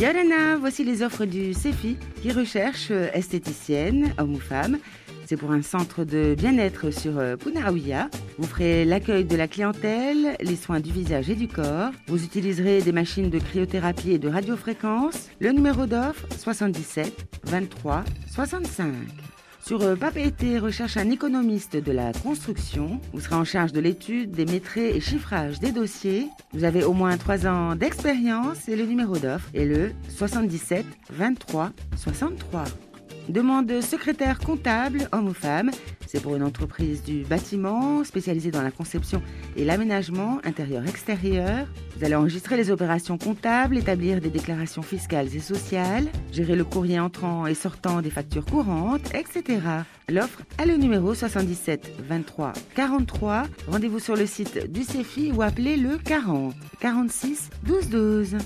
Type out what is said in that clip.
Yorana, voici les offres du CEFI qui recherche euh, esthéticienne, homme ou femme. C'est pour un centre de bien-être sur euh, Punaouia. Vous ferez l'accueil de la clientèle, les soins du visage et du corps. Vous utiliserez des machines de cryothérapie et de radiofréquence. Le numéro d'offre 77 23 65. Sur euh, Papeete recherche un économiste de la construction. Vous serez en charge de l'étude, des maîtrises et chiffrage des dossiers. Vous avez au moins 3 ans d'expérience et le numéro d'offre est le 77 23 63. Demande secrétaire comptable, homme ou femme. C'est pour une entreprise du bâtiment spécialisée dans la conception et l'aménagement intérieur-extérieur. Vous allez enregistrer les opérations comptables, établir des déclarations fiscales et sociales, gérer le courrier entrant et sortant des factures courantes, etc. L'offre a le numéro 77 23 43. Rendez-vous sur le site du CEFI ou appelez le 40 46 12 12.